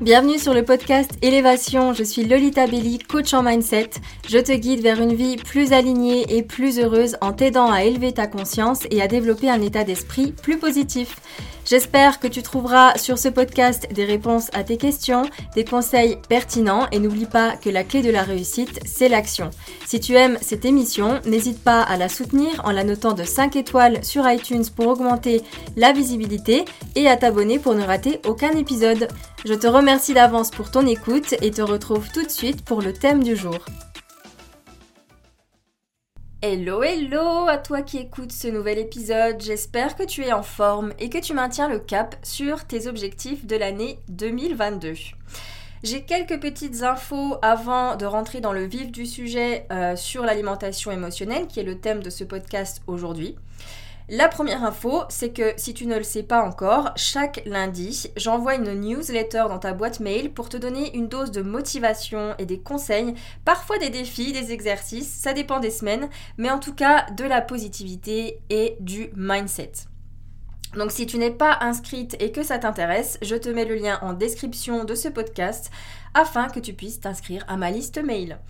Bienvenue sur le podcast Élévation, je suis Lolita Belli, coach en mindset. Je te guide vers une vie plus alignée et plus heureuse en t'aidant à élever ta conscience et à développer un état d'esprit plus positif. J'espère que tu trouveras sur ce podcast des réponses à tes questions, des conseils pertinents et n'oublie pas que la clé de la réussite, c'est l'action. Si tu aimes cette émission, n'hésite pas à la soutenir en la notant de 5 étoiles sur iTunes pour augmenter la visibilité et à t'abonner pour ne rater aucun épisode. Je te remercie d'avance pour ton écoute et te retrouve tout de suite pour le thème du jour. Hello hello à toi qui écoutes ce nouvel épisode, j'espère que tu es en forme et que tu maintiens le cap sur tes objectifs de l'année 2022. J'ai quelques petites infos avant de rentrer dans le vif du sujet euh, sur l'alimentation émotionnelle qui est le thème de ce podcast aujourd'hui. La première info, c'est que si tu ne le sais pas encore, chaque lundi, j'envoie une newsletter dans ta boîte mail pour te donner une dose de motivation et des conseils, parfois des défis, des exercices, ça dépend des semaines, mais en tout cas de la positivité et du mindset. Donc si tu n'es pas inscrite et que ça t'intéresse, je te mets le lien en description de ce podcast afin que tu puisses t'inscrire à ma liste mail.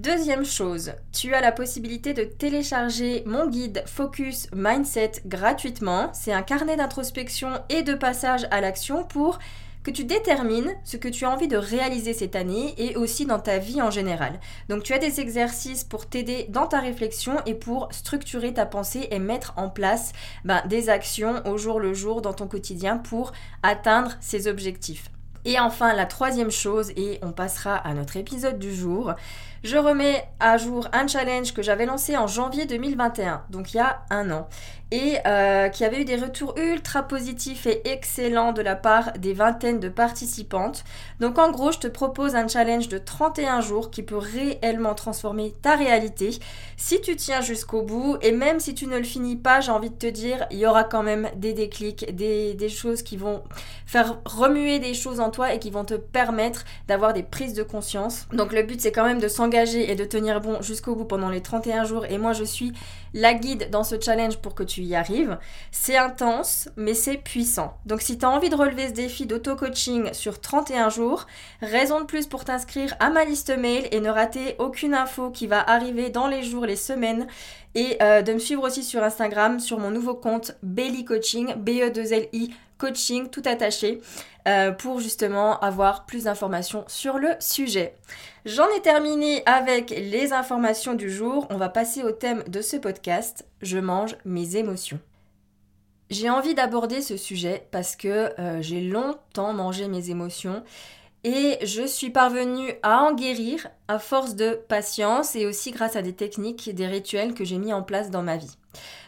Deuxième chose, tu as la possibilité de télécharger mon guide Focus Mindset gratuitement. C'est un carnet d'introspection et de passage à l'action pour que tu détermines ce que tu as envie de réaliser cette année et aussi dans ta vie en général. Donc tu as des exercices pour t'aider dans ta réflexion et pour structurer ta pensée et mettre en place ben, des actions au jour le jour dans ton quotidien pour atteindre ces objectifs. Et enfin, la troisième chose, et on passera à notre épisode du jour, je remets à jour un challenge que j'avais lancé en janvier 2021, donc il y a un an, et euh, qui avait eu des retours ultra positifs et excellents de la part des vingtaines de participantes. Donc en gros, je te propose un challenge de 31 jours qui peut réellement transformer ta réalité si tu tiens jusqu'au bout, et même si tu ne le finis pas, j'ai envie de te dire, il y aura quand même des déclics, des, des choses qui vont faire remuer des choses en toi et qui vont te permettre d'avoir des prises de conscience. Donc le but c'est quand même de s'engager et de tenir bon jusqu'au bout pendant les 31 jours et moi je suis la guide dans ce challenge pour que tu y. C'est intense mais c'est puissant. Donc si tu as envie de relever ce défi d'auto-coaching sur 31 jours, raison de plus pour t'inscrire à ma liste mail et ne rater aucune info qui va arriver dans les jours, les semaines et euh, de me suivre aussi sur Instagram sur mon nouveau compte Belly Coaching, B-E-2-L-I Coaching, tout attaché, euh, pour justement avoir plus d'informations sur le sujet. J'en ai terminé avec les informations du jour. On va passer au thème de ce podcast. Je mange mes émotions. J'ai envie d'aborder ce sujet parce que euh, j'ai longtemps mangé mes émotions et je suis parvenue à en guérir à force de patience et aussi grâce à des techniques et des rituels que j'ai mis en place dans ma vie.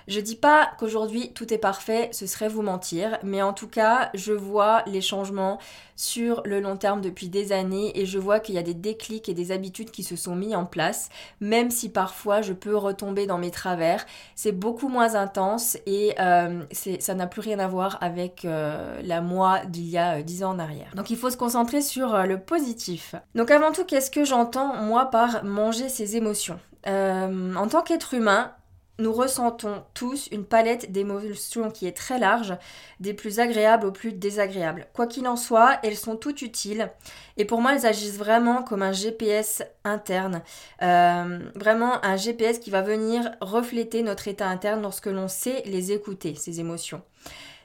Je dis pas qu'aujourd'hui tout est parfait, ce serait vous mentir, mais en tout cas, je vois les changements sur le long terme depuis des années et je vois qu'il y a des déclics et des habitudes qui se sont mis en place, même si parfois je peux retomber dans mes travers. C'est beaucoup moins intense et euh, ça n'a plus rien à voir avec euh, la moi d'il y a euh, dix ans en arrière. Donc il faut se concentrer sur le positif. Donc avant tout, qu'est-ce que j'entends moi par manger ses émotions? En tant qu'être humain, nous ressentons tous une palette d'émotions qui est très large, des plus agréables aux plus désagréables. Quoi qu'il en soit, elles sont toutes utiles et pour moi elles agissent vraiment comme un GPS interne, euh, vraiment un GPS qui va venir refléter notre état interne lorsque l'on sait les écouter, ces émotions.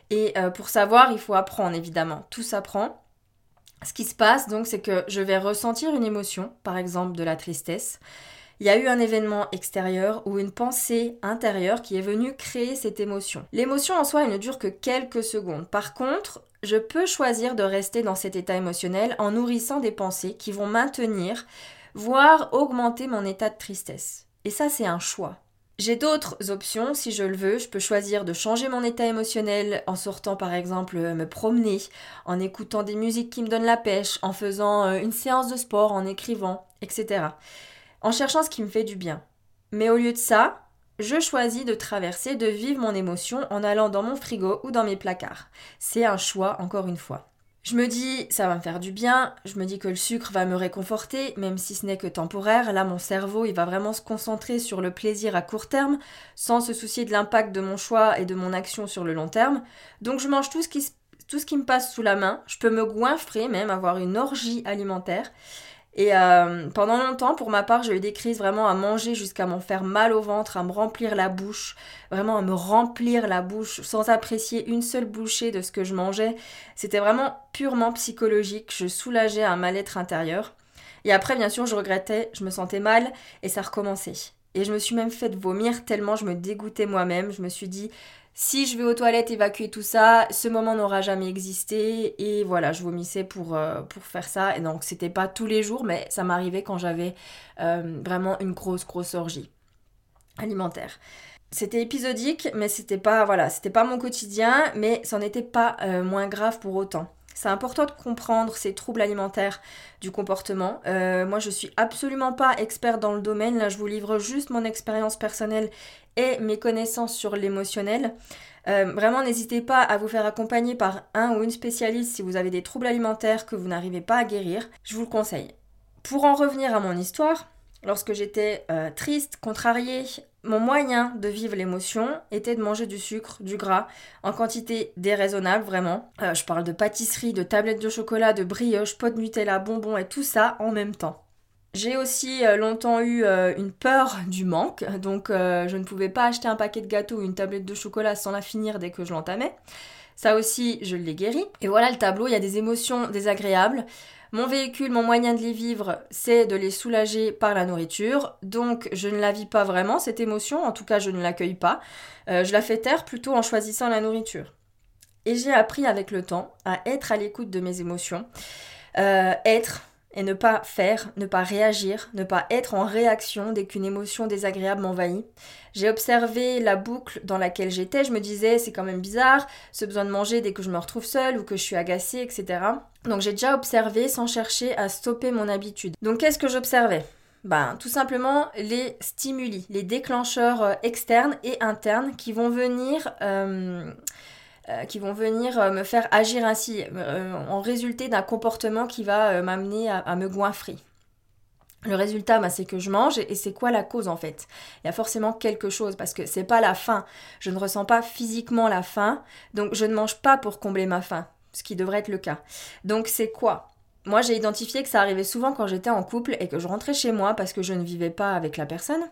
Et euh, pour savoir, il faut apprendre évidemment, tout s'apprend. Ce qui se passe donc, c'est que je vais ressentir une émotion, par exemple de la tristesse il y a eu un événement extérieur ou une pensée intérieure qui est venue créer cette émotion. L'émotion en soi, elle ne dure que quelques secondes. Par contre, je peux choisir de rester dans cet état émotionnel en nourrissant des pensées qui vont maintenir, voire augmenter mon état de tristesse. Et ça, c'est un choix. J'ai d'autres options si je le veux. Je peux choisir de changer mon état émotionnel en sortant par exemple me promener, en écoutant des musiques qui me donnent la pêche, en faisant euh, une séance de sport, en écrivant, etc en cherchant ce qui me fait du bien. Mais au lieu de ça, je choisis de traverser, de vivre mon émotion en allant dans mon frigo ou dans mes placards. C'est un choix, encore une fois. Je me dis, ça va me faire du bien, je me dis que le sucre va me réconforter, même si ce n'est que temporaire. Là, mon cerveau, il va vraiment se concentrer sur le plaisir à court terme, sans se soucier de l'impact de mon choix et de mon action sur le long terme. Donc je mange tout ce qui, me passe sous la main. Je peux me goinfrer même, avoir une orgie alimentaire. Et euh, pendant longtemps, pour ma part, j'ai eu des crises vraiment à manger jusqu'à m'en faire mal au ventre, à me remplir la bouche, vraiment à me remplir la bouche sans apprécier une seule bouchée de ce que je mangeais. C'était vraiment purement psychologique, je soulageais un mal-être intérieur. Et après, bien sûr, je regrettais, je me sentais mal et ça recommençait. Et je me suis même fait vomir tellement je me dégoûtais moi-même. Je me suis dit, si je vais aux toilettes évacuer tout ça, ce moment n'aura jamais existé. Et voilà, je vomissais pour, euh, pour faire ça. Et donc, c'était pas tous les jours, mais ça m'arrivait quand j'avais euh, vraiment une grosse, grosse orgie alimentaire. C'était épisodique, mais c'était pas, voilà, c'était pas mon quotidien, mais ça n'était pas euh, moins grave pour autant. C'est important de comprendre ces troubles alimentaires du comportement. moi, je suis absolument pas experte dans le domaine. Là, je vous livre juste mon expérience personnelle et mes connaissances sur l'émotionnel. Euh, vraiment, n'hésitez pas à vous faire accompagner par un ou une spécialiste si vous avez des troubles alimentaires que vous n'arrivez pas à guérir. Je vous le conseille. Pour en revenir à mon histoire, lorsque j'étais euh, triste, contrariée, mon moyen de vivre l'émotion était de manger du sucre, du gras, en quantité déraisonnable, vraiment. Euh, je parle de pâtisserie, de tablettes de chocolat, de brioche, pot de Nutella, bonbons et tout ça en même temps. J'ai aussi euh, longtemps eu euh, une peur du manque, donc je ne pouvais pas acheter un paquet de gâteaux ou une tablette de chocolat sans la finir dès que je l'entamais. Ça aussi, je l'ai guéri. Et voilà le tableau, il y a des émotions désagréables. Mon véhicule, mon moyen de les vivre, c'est de les soulager par la nourriture. Donc je ne la vis pas vraiment, cette émotion, en tout cas je ne l'accueille pas. je la fais taire plutôt en choisissant la nourriture. Et j'ai appris avec le temps à être à l'écoute de mes émotions. être et ne pas faire, ne pas réagir, ne pas être en réaction dès qu'une émotion désagréable m'envahit. J'ai observé la boucle dans laquelle j'étais, je me disais c'est quand même bizarre, ce besoin de manger dès que je me retrouve seule ou que je suis agacée, etc. Donc j'ai déjà observé sans chercher à stopper mon habitude. Donc qu'est-ce que j'observais? Ben, tout simplement les stimuli, les déclencheurs euh, externes et internes qui vont venir euh, euh, qui vont venir euh, me faire agir ainsi, euh, en résulter d'un comportement qui va m'amener à, me goinfrer. Le résultat, bah, c'est que je mange et c'est quoi la cause en fait? Il y a forcément quelque chose parce que c'est pas la faim. Je ne ressens pas physiquement la faim, donc je ne mange pas pour combler ma faim, ce qui devrait être le cas. Donc c'est quoi? Moi j'ai identifié que ça arrivait souvent quand j'étais en couple et que je rentrais chez moi parce que je ne vivais pas avec la personne.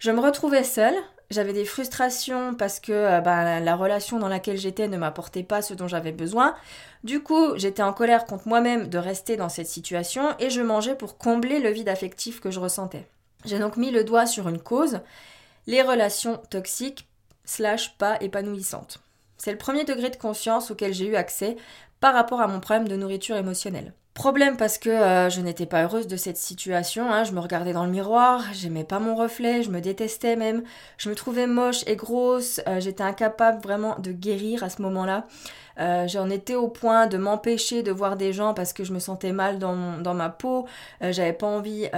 Je me retrouvais seule j'avais des frustrations parce que euh, bah, la relation dans laquelle j'étais ne m'apportait pas ce dont j'avais besoin. Du coup, j'étais en colère contre moi-même de rester dans cette situation et je mangeais pour combler le vide affectif que je ressentais. J'ai donc mis le doigt sur une cause, les relations toxiques slash pas épanouissantes. C'est le premier degré de conscience auquel j'ai eu accès par rapport à mon problème de nourriture émotionnelle. Problème parce que euh, je n'étais pas heureuse de cette situation, hein. je me regardais dans le miroir, j'aimais pas mon reflet, je me détestais même, je me trouvais moche et grosse, euh, j'étais incapable vraiment de guérir à ce moment-là. Euh, j'en étais au point de m'empêcher de voir des gens parce que je me sentais mal dans, dans ma peau, j'avais pas envie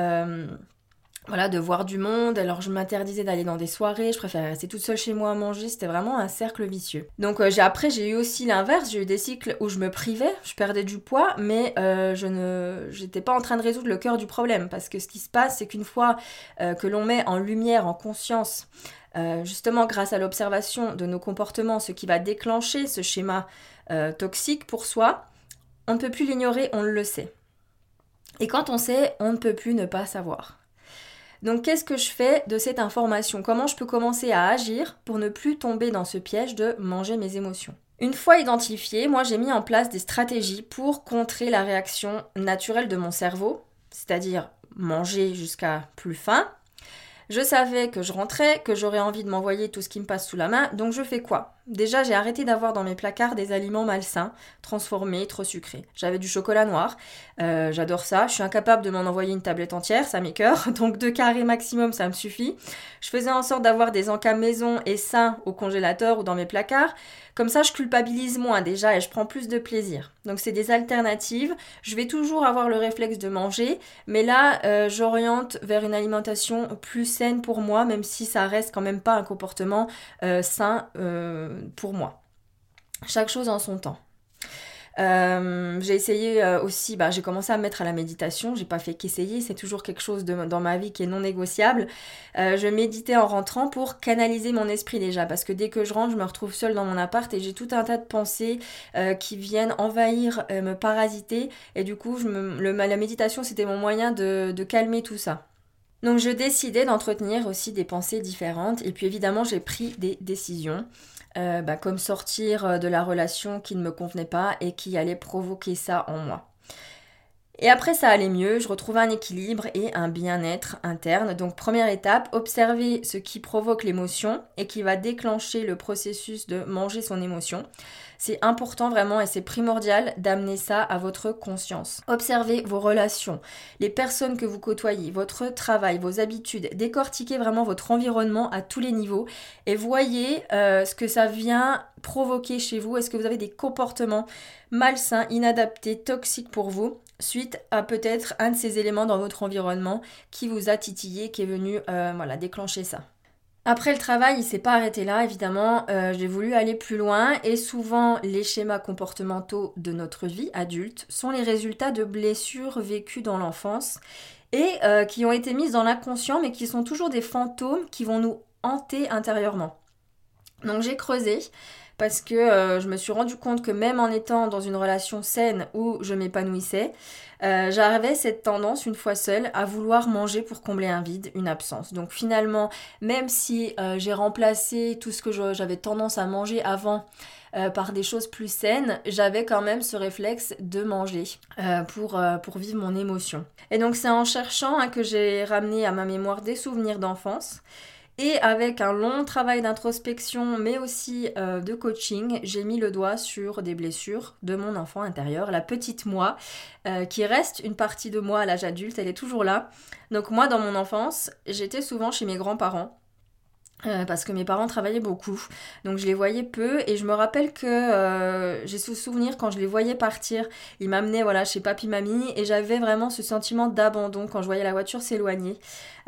voilà, de voir du monde. Alors je m'interdisais d'aller dans des soirées, je préférais rester toute seule chez moi à manger, c'était vraiment un cercle vicieux. Donc euh, j'ai après j'ai eu aussi l'inverse, j'ai eu des cycles où je me privais, je perdais du poids, mais euh, je ne j'étais pas en train de résoudre le cœur du problème parce que ce qui se passe c'est qu'une fois euh, que l'on met en lumière, en conscience justement grâce à l'observation de nos comportements, ce qui va déclencher ce schéma toxique pour soi, on ne peut plus l'ignorer, on le sait. Et quand on sait, on ne peut plus ne pas savoir. Donc qu'est-ce que je fais de cette information? Comment je peux commencer à agir pour ne plus tomber dans ce piège de manger mes émotions? Une fois identifié, moi j'ai mis en place des stratégies pour contrer la réaction naturelle de mon cerveau, c'est-à-dire manger jusqu'à plus faim, je savais que je rentrais, que j'aurais envie de m'envoyer tout ce qui me passe sous la main, donc je fais quoi? Déjà, j'ai arrêté d'avoir dans mes placards des aliments malsains, transformés, trop sucrés. J'avais du chocolat noir, euh, j'adore ça, je suis incapable de m'en envoyer une tablette entière, ça m'écœure, donc deux carrés maximum, ça me suffit. Je faisais en sorte d'avoir des encas maison et sains au congélateur ou dans mes placards, comme ça je culpabilise moins déjà et je prends plus de plaisir. Donc c'est des alternatives, je vais toujours avoir le réflexe de manger, mais là euh, j'oriente vers une alimentation plus saine pour moi, même si ça reste quand même pas un comportement euh, sain pour moi. Chaque chose en son temps. Euh, j'ai essayé euh, aussi, bah, j'ai commencé à me mettre à la méditation. J'ai pas fait qu'essayer, c'est toujours quelque chose dans ma vie qui est non négociable. Euh, je méditais en rentrant pour canaliser mon esprit déjà, parce que dès que je rentre, je me retrouve seule dans mon appart et j'ai tout un tas de pensées qui viennent envahir, me parasiter. Et du coup, je la méditation, c'était mon moyen de, de calmer tout ça. Donc je décidais d'entretenir aussi des pensées différentes et puis évidemment j'ai pris des décisions. Euh, bah, comme sortir euh, de la relation qui ne me convenait pas et qui allait provoquer ça en moi. Et après ça allait mieux, je retrouvais un équilibre et un bien-être interne. Donc première étape, observer ce qui provoque l'émotion et qui va déclencher le processus de manger son émotion. C'est important vraiment et c'est primordial d'amener ça à votre conscience. Observez vos relations, les personnes que vous côtoyez, votre travail, vos habitudes. Décortiquez vraiment votre environnement à tous les niveaux et voyez euh, ce que ça vient provoquer chez vous. Est-ce que vous avez des comportements malsains, inadaptés, toxiques pour vous? Suite à peut-être un de ces éléments dans votre environnement qui vous a titillé, qui est venu euh, voilà, déclencher ça. Après le travail, il s'est pas arrêté là, évidemment. Euh, j'ai voulu aller plus loin et souvent les schémas comportementaux de notre vie adulte sont les résultats de blessures vécues dans l'enfance et euh, qui ont été mises dans l'inconscient mais qui sont toujours des fantômes qui vont nous hanter intérieurement. Donc j'ai creusé parce que euh, je me suis rendu compte que même en étant dans une relation saine où je m'épanouissais, euh, j'avais cette tendance, une fois seule, à vouloir manger pour combler un vide, une absence. Donc finalement, même si euh, j'ai remplacé tout ce que j'avais tendance à manger avant par des choses plus saines, j'avais quand même ce réflexe de manger pour, pour vivre mon émotion. Et donc c'est en cherchant hein, que j'ai ramené à ma mémoire des souvenirs d'enfance et avec un long travail d'introspection, mais aussi euh, de coaching, j'ai mis le doigt sur des blessures de mon enfant intérieur, la petite moi, euh, qui reste une partie de moi à l'âge adulte, elle est toujours là. Donc moi, dans mon enfance, j'étais souvent chez mes grands-parents. Euh, parce que mes parents travaillaient beaucoup, donc je les voyais peu. Et je me rappelle que euh, j'ai ce souvenir quand je les voyais partir, ils m'amenaient voilà chez papy mamie. Et j'avais vraiment ce sentiment d'abandon quand je voyais la voiture s'éloigner,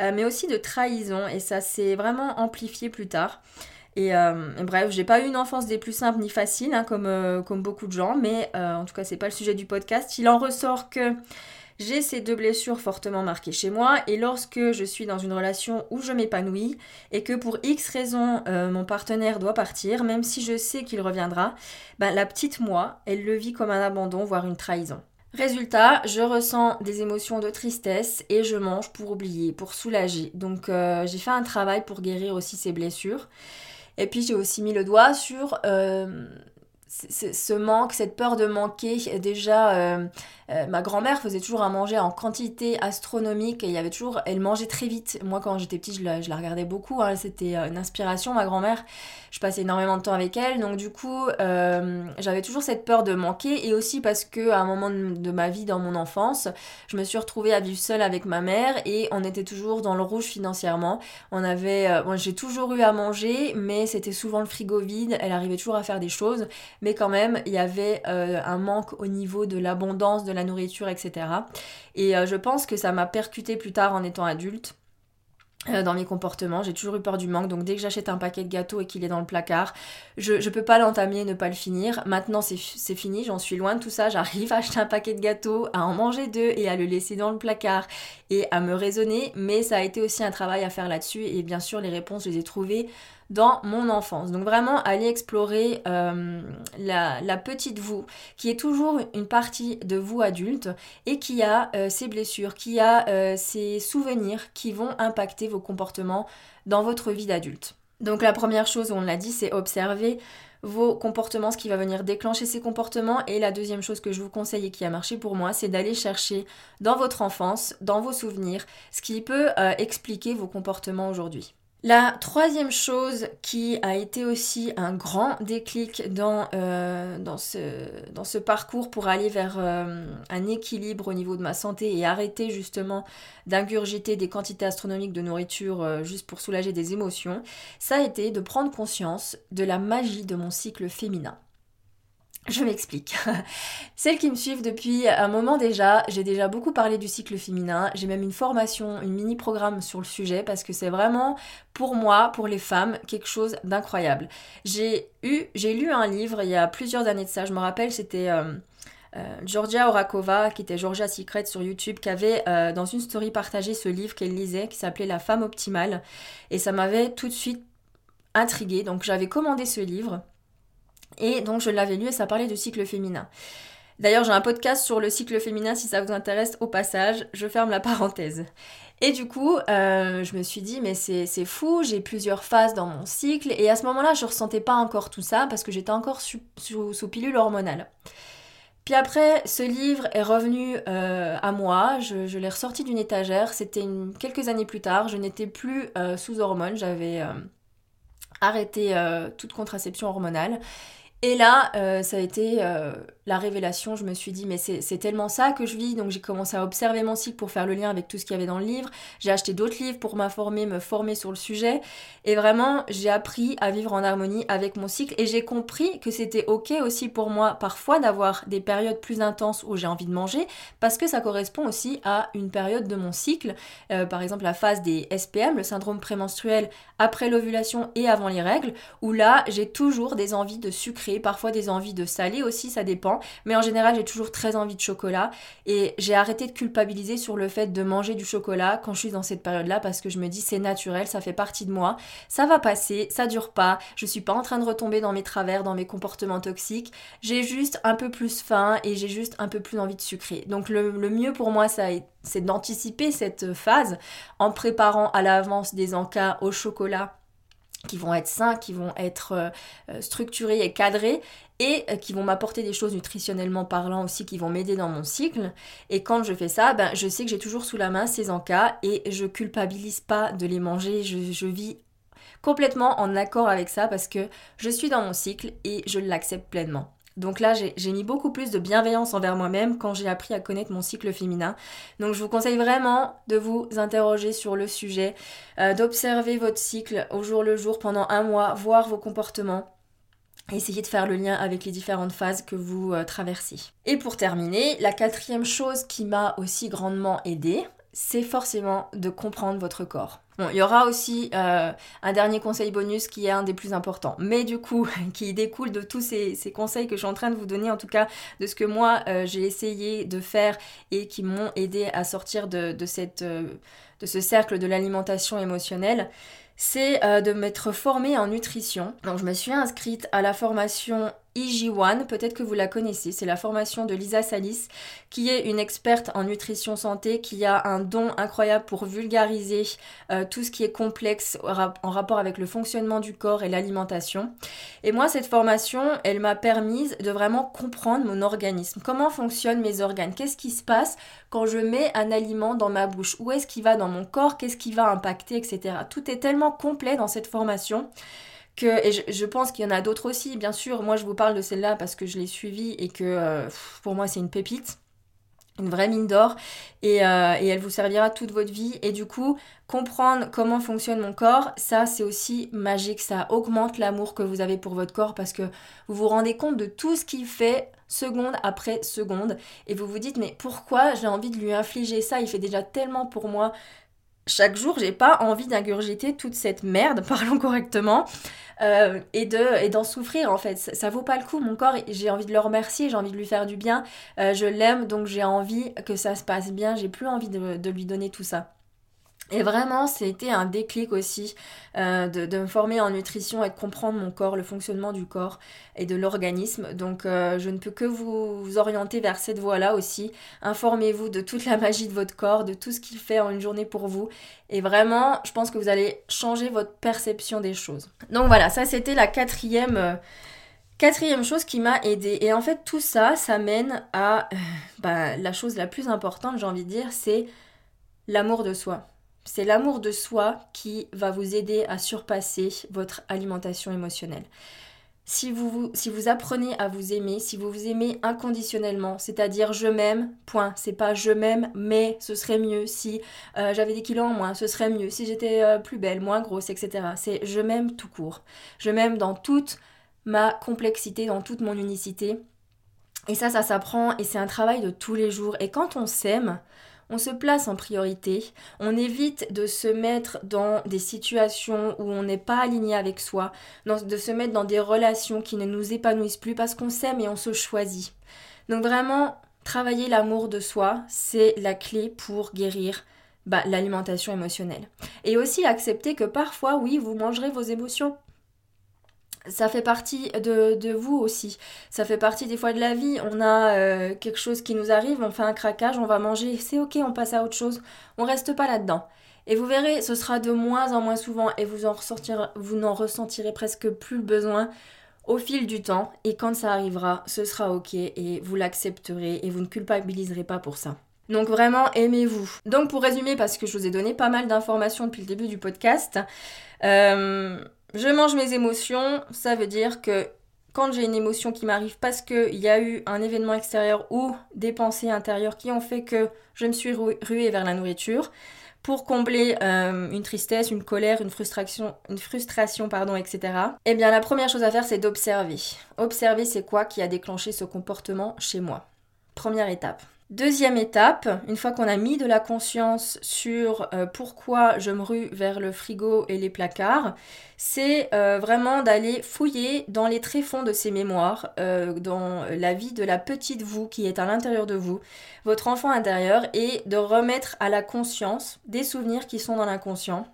euh, mais aussi de trahison. Et ça s'est vraiment amplifié plus tard. Et, bref, j'ai pas eu une enfance des plus simples ni faciles, hein, comme, comme beaucoup de gens, mais en tout cas, c'est pas le sujet du podcast. Il en ressort que j'ai ces deux blessures fortement marquées chez moi et lorsque je suis dans une relation où je m'épanouis et que pour X raisons euh, mon partenaire doit partir, même si je sais qu'il reviendra, ben, la petite moi, elle le vit comme un abandon, voire une trahison. Résultat, je ressens des émotions de tristesse et je mange pour oublier, pour soulager. Donc euh, j'ai fait un travail pour guérir aussi ces blessures. Et puis j'ai aussi mis le doigt sur euh, ce manque, cette peur de manquer. Déjà, euh, ma grand-mère faisait toujours à manger en quantité astronomique et il y avait toujours, elle mangeait très vite. Moi, quand j'étais petite, je la, je la regardais beaucoup. Hein. C'était euh, une inspiration, ma grand-mère. Je passais énormément de temps avec elle, donc du coup, euh, j'avais toujours cette peur de manquer et aussi parce que à un moment de, ma vie, dans mon enfance, je me suis retrouvée à vivre seule avec ma mère et on était toujours dans le rouge financièrement. On avait, j'ai toujours eu à manger, mais c'était souvent le frigo vide. Elle arrivait toujours à faire des choses, mais quand même, il y avait un manque au niveau de l'abondance de la nourriture, etc. Et euh, je pense que ça m'a percuté plus tard en étant adulte euh, dans mes comportements. J'ai toujours eu peur du manque, donc dès que j'achète un paquet de gâteaux et qu'il est dans le placard, je, je peux pas l'entamer et ne pas le finir. Maintenant c'est fini, j'en suis loin de tout ça. J'arrive à acheter un paquet de gâteaux, à en manger deux et à le laisser dans le placard et à me raisonner, mais ça a été aussi un travail à faire là-dessus et bien sûr les réponses je les ai trouvées dans mon enfance. Donc vraiment aller explorer euh, la, petite vous qui est toujours une partie de vous adulte et qui a euh, ses blessures, qui a euh, ses souvenirs qui vont impacter vos comportements dans votre vie d'adulte. Donc la première chose, on l'a dit, c'est observer vos comportements, ce qui va venir déclencher ces comportements. Et la deuxième chose que je vous conseille et qui a marché pour moi, c'est d'aller chercher dans votre enfance, dans vos souvenirs, ce qui peut expliquer vos comportements aujourd'hui. La troisième chose qui a été aussi un grand déclic dans, euh, dans, ce, dans ce, parcours pour aller vers euh, un équilibre au niveau de ma santé et arrêter justement d'ingurgiter des quantités astronomiques de nourriture euh, juste pour soulager des émotions, ça a été de prendre conscience de la magie de mon cycle féminin. Je m'explique. Celles qui me suivent depuis un moment déjà, j'ai déjà beaucoup parlé du cycle féminin. J'ai même une formation, une mini-programme sur le sujet parce que c'est vraiment pour moi, pour les femmes, quelque chose d'incroyable. J'ai eu, j'ai lu un livre il y a plusieurs années de ça, je me rappelle, c'était... Euh, Georgia Orakova, qui était Georgia Secret sur YouTube, qui avait dans une story partagé ce livre qu'elle lisait, qui s'appelait La femme optimale. Et ça m'avait tout de suite intriguée. Donc j'avais commandé ce livre. Et donc je l'avais lu et ça parlait du cycle féminin. D'ailleurs, j'ai un podcast sur le cycle féminin si ça vous intéresse au passage, je ferme la parenthèse. Et du coup, euh, je me suis dit, mais c'est fou, j'ai plusieurs phases dans mon cycle, et à ce moment-là, je ressentais pas encore tout ça parce que j'étais encore sous, pilule hormonale. Puis après, ce livre est revenu euh, à moi, je, l'ai ressorti d'une étagère, c'était quelques années plus tard, je n'étais plus euh, sous hormones, j'avais arrêté toute contraception hormonale. Et là, ça a été la révélation, je me suis dit, mais c'est tellement ça que je vis. Donc j'ai commencé à observer mon cycle pour faire le lien avec tout ce qu'il y avait dans le livre. J'ai acheté d'autres livres pour m'informer, me former sur le sujet. Et vraiment, j'ai appris à vivre en harmonie avec mon cycle. Et j'ai compris que c'était OK aussi pour moi parfois d'avoir des périodes plus intenses où j'ai envie de manger, parce que ça correspond aussi à une période de mon cycle. Euh, par exemple, la phase des SPM, le syndrome prémenstruel après l'ovulation et avant les règles, où là, j'ai toujours des envies de sucrer, parfois des envies de saler aussi, ça dépend mais en général, j'ai toujours très envie de chocolat. Et j'ai arrêté de culpabiliser sur le fait de manger du chocolat quand je suis dans cette période-là parce que je me dis c'est naturel, ça fait partie de moi, ça va passer, ça dure pas, je suis pas en train de retomber dans mes travers, dans mes comportements toxiques. J'ai juste un peu plus faim et j'ai juste un peu plus envie de sucrer. Donc le, mieux pour moi, c'est d'anticiper cette phase en préparant à l'avance des encas au chocolat qui vont être sains, qui vont être euh, euh, structurés et cadrés et euh, qui vont m'apporter des choses nutritionnellement parlant aussi qui vont m'aider dans mon cycle. Et quand je fais ça, ben, je sais que j'ai toujours sous la main ces encas et je culpabilise pas de les manger. Je, je vis complètement en accord avec ça parce que je suis dans mon cycle et je l'accepte pleinement. Donc là, j'ai mis beaucoup plus de bienveillance envers moi-même quand j'ai appris à connaître mon cycle féminin. Donc je vous conseille vraiment de vous interroger sur le sujet, euh, d'observer votre cycle au jour le jour pendant un mois, voir vos comportements. Essayez de faire le lien avec les différentes phases que vous euh, traversez. Et pour terminer, la quatrième chose qui m'a aussi grandement aidée, c'est forcément de comprendre votre corps. Bon, il y aura aussi euh, un dernier conseil bonus qui est un des plus importants, mais du coup, qui découle de tous ces, conseils que je suis en train de vous donner, en tout cas de ce que moi euh, j'ai essayé de faire et qui m'ont aidé à sortir de, euh, de ce cercle de l'alimentation émotionnelle c'est de m'être formée en nutrition. Donc je me suis inscrite à la formation EG1, peut-être que vous la connaissez, c'est la formation de Lisa Salis, qui est une experte en nutrition santé, qui a un don incroyable pour vulgariser euh, tout ce qui est complexe en rapport avec le fonctionnement du corps et l'alimentation. Et moi, cette formation, elle m'a permis de vraiment comprendre mon organisme, comment fonctionnent mes organes, qu'est-ce qui se passe quand je mets un aliment dans ma bouche, où est-ce qu'il va dans mon corps, qu'est-ce qui va impacter, etc. Tout est tellement complet dans cette formation et je, pense qu'il y en a d'autres aussi, bien sûr. Moi, je vous parle de celle-là parce que je l'ai suivie et que euh, pour moi, c'est une pépite une vraie mine d'or. Et, euh, et, elle vous servira toute votre vie. Et du coup comprendre comment fonctionne mon corps ça c'est aussi magique. Ça augmente l'amour que vous avez pour votre corps parce que vous vous rendez compte de tout ce qu'il fait seconde après seconde. Et vous vous dites mais pourquoi j'ai envie de lui infliger ça? Il fait déjà tellement pour moi chaque jour, j'ai pas envie d'ingurgiter toute cette merde, parlons correctement, euh, et de et d'en souffrir en fait. Ça, vaut pas le coup. Mon corps, j'ai envie de le remercier, j'ai envie de lui faire du bien. Euh, je l'aime, donc j'ai envie que ça se passe bien. J'ai plus envie de lui donner tout ça. Et vraiment, c'était un déclic aussi euh, de, me former en nutrition et de comprendre mon corps, le fonctionnement du corps et de l'organisme. Donc, euh, je ne peux que vous, orienter vers cette voie-là aussi. Informez-vous de toute la magie de votre corps, de tout ce qu'il fait en une journée pour vous. Et vraiment, je pense que vous allez changer votre perception des choses. Donc voilà, ça c'était la quatrième, euh, chose qui m'a aidé. Et en fait, tout ça, ça mène à bah, la chose la plus importante, j'ai envie de dire, c'est l'amour de soi. C'est l'amour de soi qui va vous aider à surpasser votre alimentation émotionnelle. Si vous, apprenez à vous aimer, si vous vous aimez inconditionnellement, c'est-à-dire je m'aime, point. C'est pas je m'aime, mais ce serait mieux si euh, j'avais des kilos en moins, ce serait mieux si j'étais euh, plus belle, moins grosse, etc. C'est je m'aime tout court. Je m'aime dans toute ma complexité, dans toute mon unicité. Et ça, ça s'apprend et c'est un travail de tous les jours. Et quand on s'aime, on se place en priorité, on évite de se mettre dans des situations où on n'est pas aligné avec soi, de se mettre dans des relations qui ne nous épanouissent plus parce qu'on s'aime et on se choisit. Donc vraiment, travailler l'amour de soi, c'est la clé pour guérir bah, l'alimentation émotionnelle. Et aussi accepter que parfois, oui, vous mangerez vos émotions. Ça fait partie de, vous aussi. Ça fait partie des fois de la vie. On a euh, quelque chose qui nous arrive, on fait un craquage, on va manger, c'est ok, on passe à autre chose. On reste pas là-dedans. Et vous verrez, ce sera de moins en moins souvent et vous, en vous n'en ressentirez presque plus le besoin au fil du temps. Et quand ça arrivera, ce sera ok et vous l'accepterez et vous ne culpabiliserez pas pour ça. Donc vraiment, aimez-vous. Donc pour résumer, parce que je vous ai donné pas mal d'informations depuis le début du podcast, euh, je mange mes émotions, ça veut dire que quand j'ai une émotion qui m'arrive parce qu'il y a eu un événement extérieur ou des pensées intérieures qui ont fait que je me suis ruée vers la nourriture, pour combler euh, une tristesse, une colère, une frustration, une frustration pardon, etc. Eh bien, la première chose à faire, c'est d'observer. Observer, c'est quoi qui a déclenché ce comportement chez moi. Première étape. Deuxième étape, une fois qu'on a mis de la conscience sur euh, pourquoi je me rue vers le frigo et les placards, c'est euh, vraiment d'aller fouiller dans les tréfonds de ces mémoires, euh, dans la vie de la petite vous qui est à l'intérieur de vous, votre enfant intérieur, et de remettre à la conscience des souvenirs qui sont dans l'inconscient.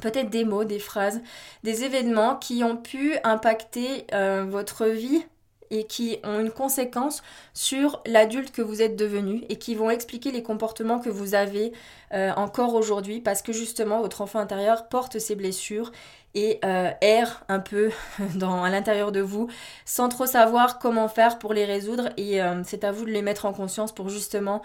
Peut-être des mots, des phrases, des événements qui ont pu impacter votre vie et qui ont une conséquence sur l'adulte que vous êtes devenu et qui vont expliquer les comportements que vous avez euh, encore aujourd'hui parce que justement votre enfant intérieur porte ses blessures et euh, erre un peu dans, à l'intérieur de vous sans trop savoir comment faire pour les résoudre et euh, c'est à vous de les mettre en conscience pour justement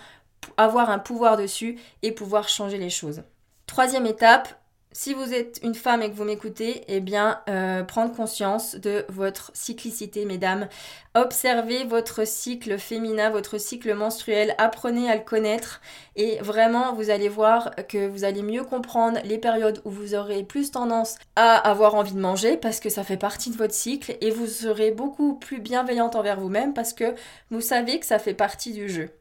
avoir un pouvoir dessus et pouvoir changer les choses. Troisième étape, si vous êtes une femme et que vous m'écoutez, eh bien, euh, prendre conscience de votre cyclicité, mesdames. Observez votre cycle féminin, votre cycle menstruel, apprenez à le connaître et vraiment, vous allez voir que vous allez mieux comprendre les périodes où vous aurez plus tendance à avoir envie de manger parce que ça fait partie de votre cycle et vous serez beaucoup plus bienveillante envers vous-même parce que vous savez que ça fait partie du jeu.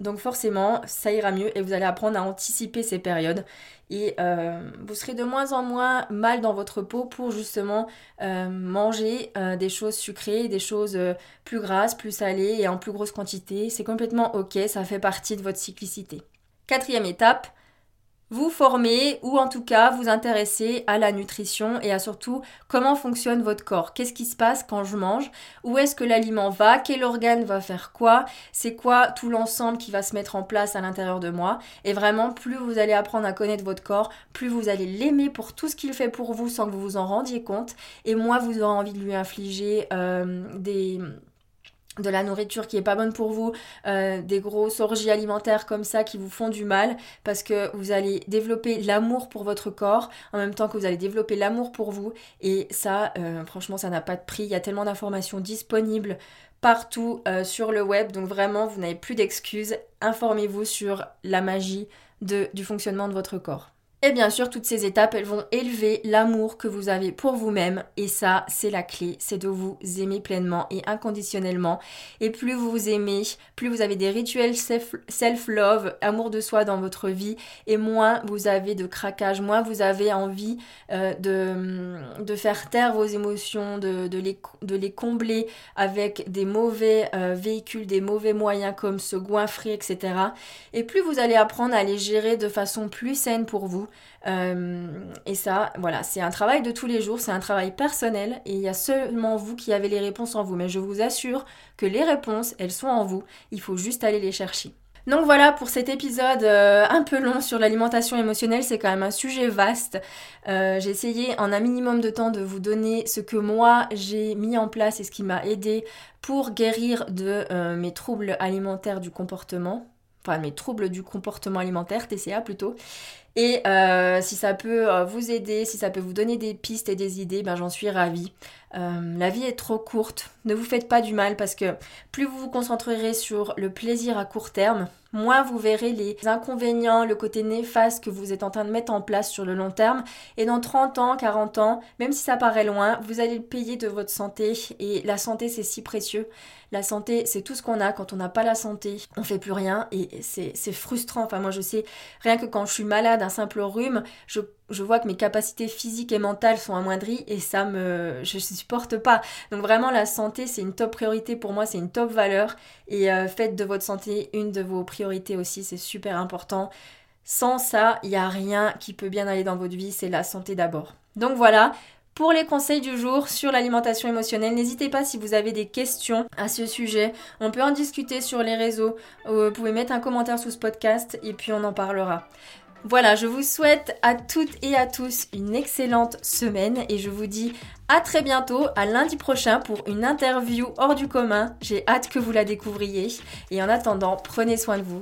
Donc forcément, ça ira mieux et vous allez apprendre à anticiper ces périodes et euh, vous serez de moins en moins mal dans votre peau pour justement euh, manger euh, des choses sucrées, des choses plus grasses, plus salées et en plus grosse quantité. C'est complètement ok, ça fait partie de votre cyclicité. Quatrième étape, vous former ou en tout cas vous intéresser à la nutrition et à surtout comment fonctionne votre corps. Qu'est-ce qui se passe quand je mange? Où est-ce que l'aliment va? Quel organe va faire quoi? C'est quoi tout l'ensemble qui va se mettre en place à l'intérieur de moi? Et vraiment, plus vous allez apprendre à connaître votre corps, plus vous allez l'aimer pour tout ce qu'il fait pour vous sans que vous vous en rendiez compte. Et moins vous aurez envie de lui infliger euh, des de la nourriture qui est pas bonne pour vous, euh, des grosses orgies alimentaires comme ça qui vous font du mal parce que vous allez développer l'amour pour votre corps en même temps que vous allez développer l'amour pour vous. Et ça euh, franchement ça n'a pas de prix, il y a tellement d'informations disponibles partout euh, sur le web. Donc vraiment vous n'avez plus d'excuses, informez-vous sur la magie de, du fonctionnement de votre corps. Et bien sûr, toutes ces étapes, elles vont élever l'amour que vous avez pour vous-même. Et ça, c'est la clé, c'est de vous aimer pleinement et inconditionnellement. Et plus vous vous aimez, plus vous avez des rituels self-love, amour de soi dans votre vie, et moins vous avez de craquage, moins vous avez envie euh, de, faire taire vos émotions, de, les, combler avec des mauvais euh, véhicules, des mauvais moyens comme se goinfrer, etc. Et plus vous allez apprendre à les gérer de façon plus saine pour vous, euh, et ça, voilà, c'est un travail de tous les jours, c'est un travail personnel et il y a seulement vous qui avez les réponses en vous. Mais je vous assure que les réponses, elles sont en vous. Il faut juste aller les chercher. Donc voilà pour cet épisode euh, un peu long sur l'alimentation émotionnelle, c'est quand même un sujet vaste. Euh, j'ai essayé en un minimum de temps de vous donner ce que moi j'ai mis en place et ce qui m'a aidé pour guérir de mes troubles alimentaires du comportement, enfin mes troubles du comportement alimentaire, TCA plutôt. Et euh, si ça peut euh, vous aider, si ça peut vous donner des pistes et des idées, ben j'en suis ravie. Euh, la vie est trop courte, ne vous faites pas du mal parce que plus vous vous concentrerez sur le plaisir à court terme, moins vous verrez les inconvénients, le côté néfaste que vous êtes en train de mettre en place sur le long terme. Et dans 30 ans, 40 ans, même si ça paraît loin, vous allez le payer de votre santé. Et la santé, c'est si précieux. La santé, c'est tout ce qu'on a. Quand on n'a pas la santé, on fait plus rien. Et c'est frustrant. Enfin, moi, je sais, rien que quand je suis malade, d'un simple rhume, je, vois que mes capacités physiques et mentales sont amoindries et ça me... je supporte pas. Donc vraiment la santé c'est une top priorité pour moi, c'est une top valeur et euh, faites de votre santé une de vos priorités aussi, c'est super important. Sans ça, il n'y a rien qui peut bien aller dans votre vie, c'est la santé d'abord. Donc voilà, pour les conseils du jour sur l'alimentation émotionnelle, n'hésitez pas si vous avez des questions à ce sujet. On peut en discuter sur les réseaux. Euh, vous pouvez mettre un commentaire sous ce podcast et puis on en parlera. Voilà, je vous souhaite à toutes et à tous une excellente semaine et je vous dis à très bientôt, à lundi prochain pour une interview hors du commun. J'ai hâte que vous la découvriez et en attendant, prenez soin de vous.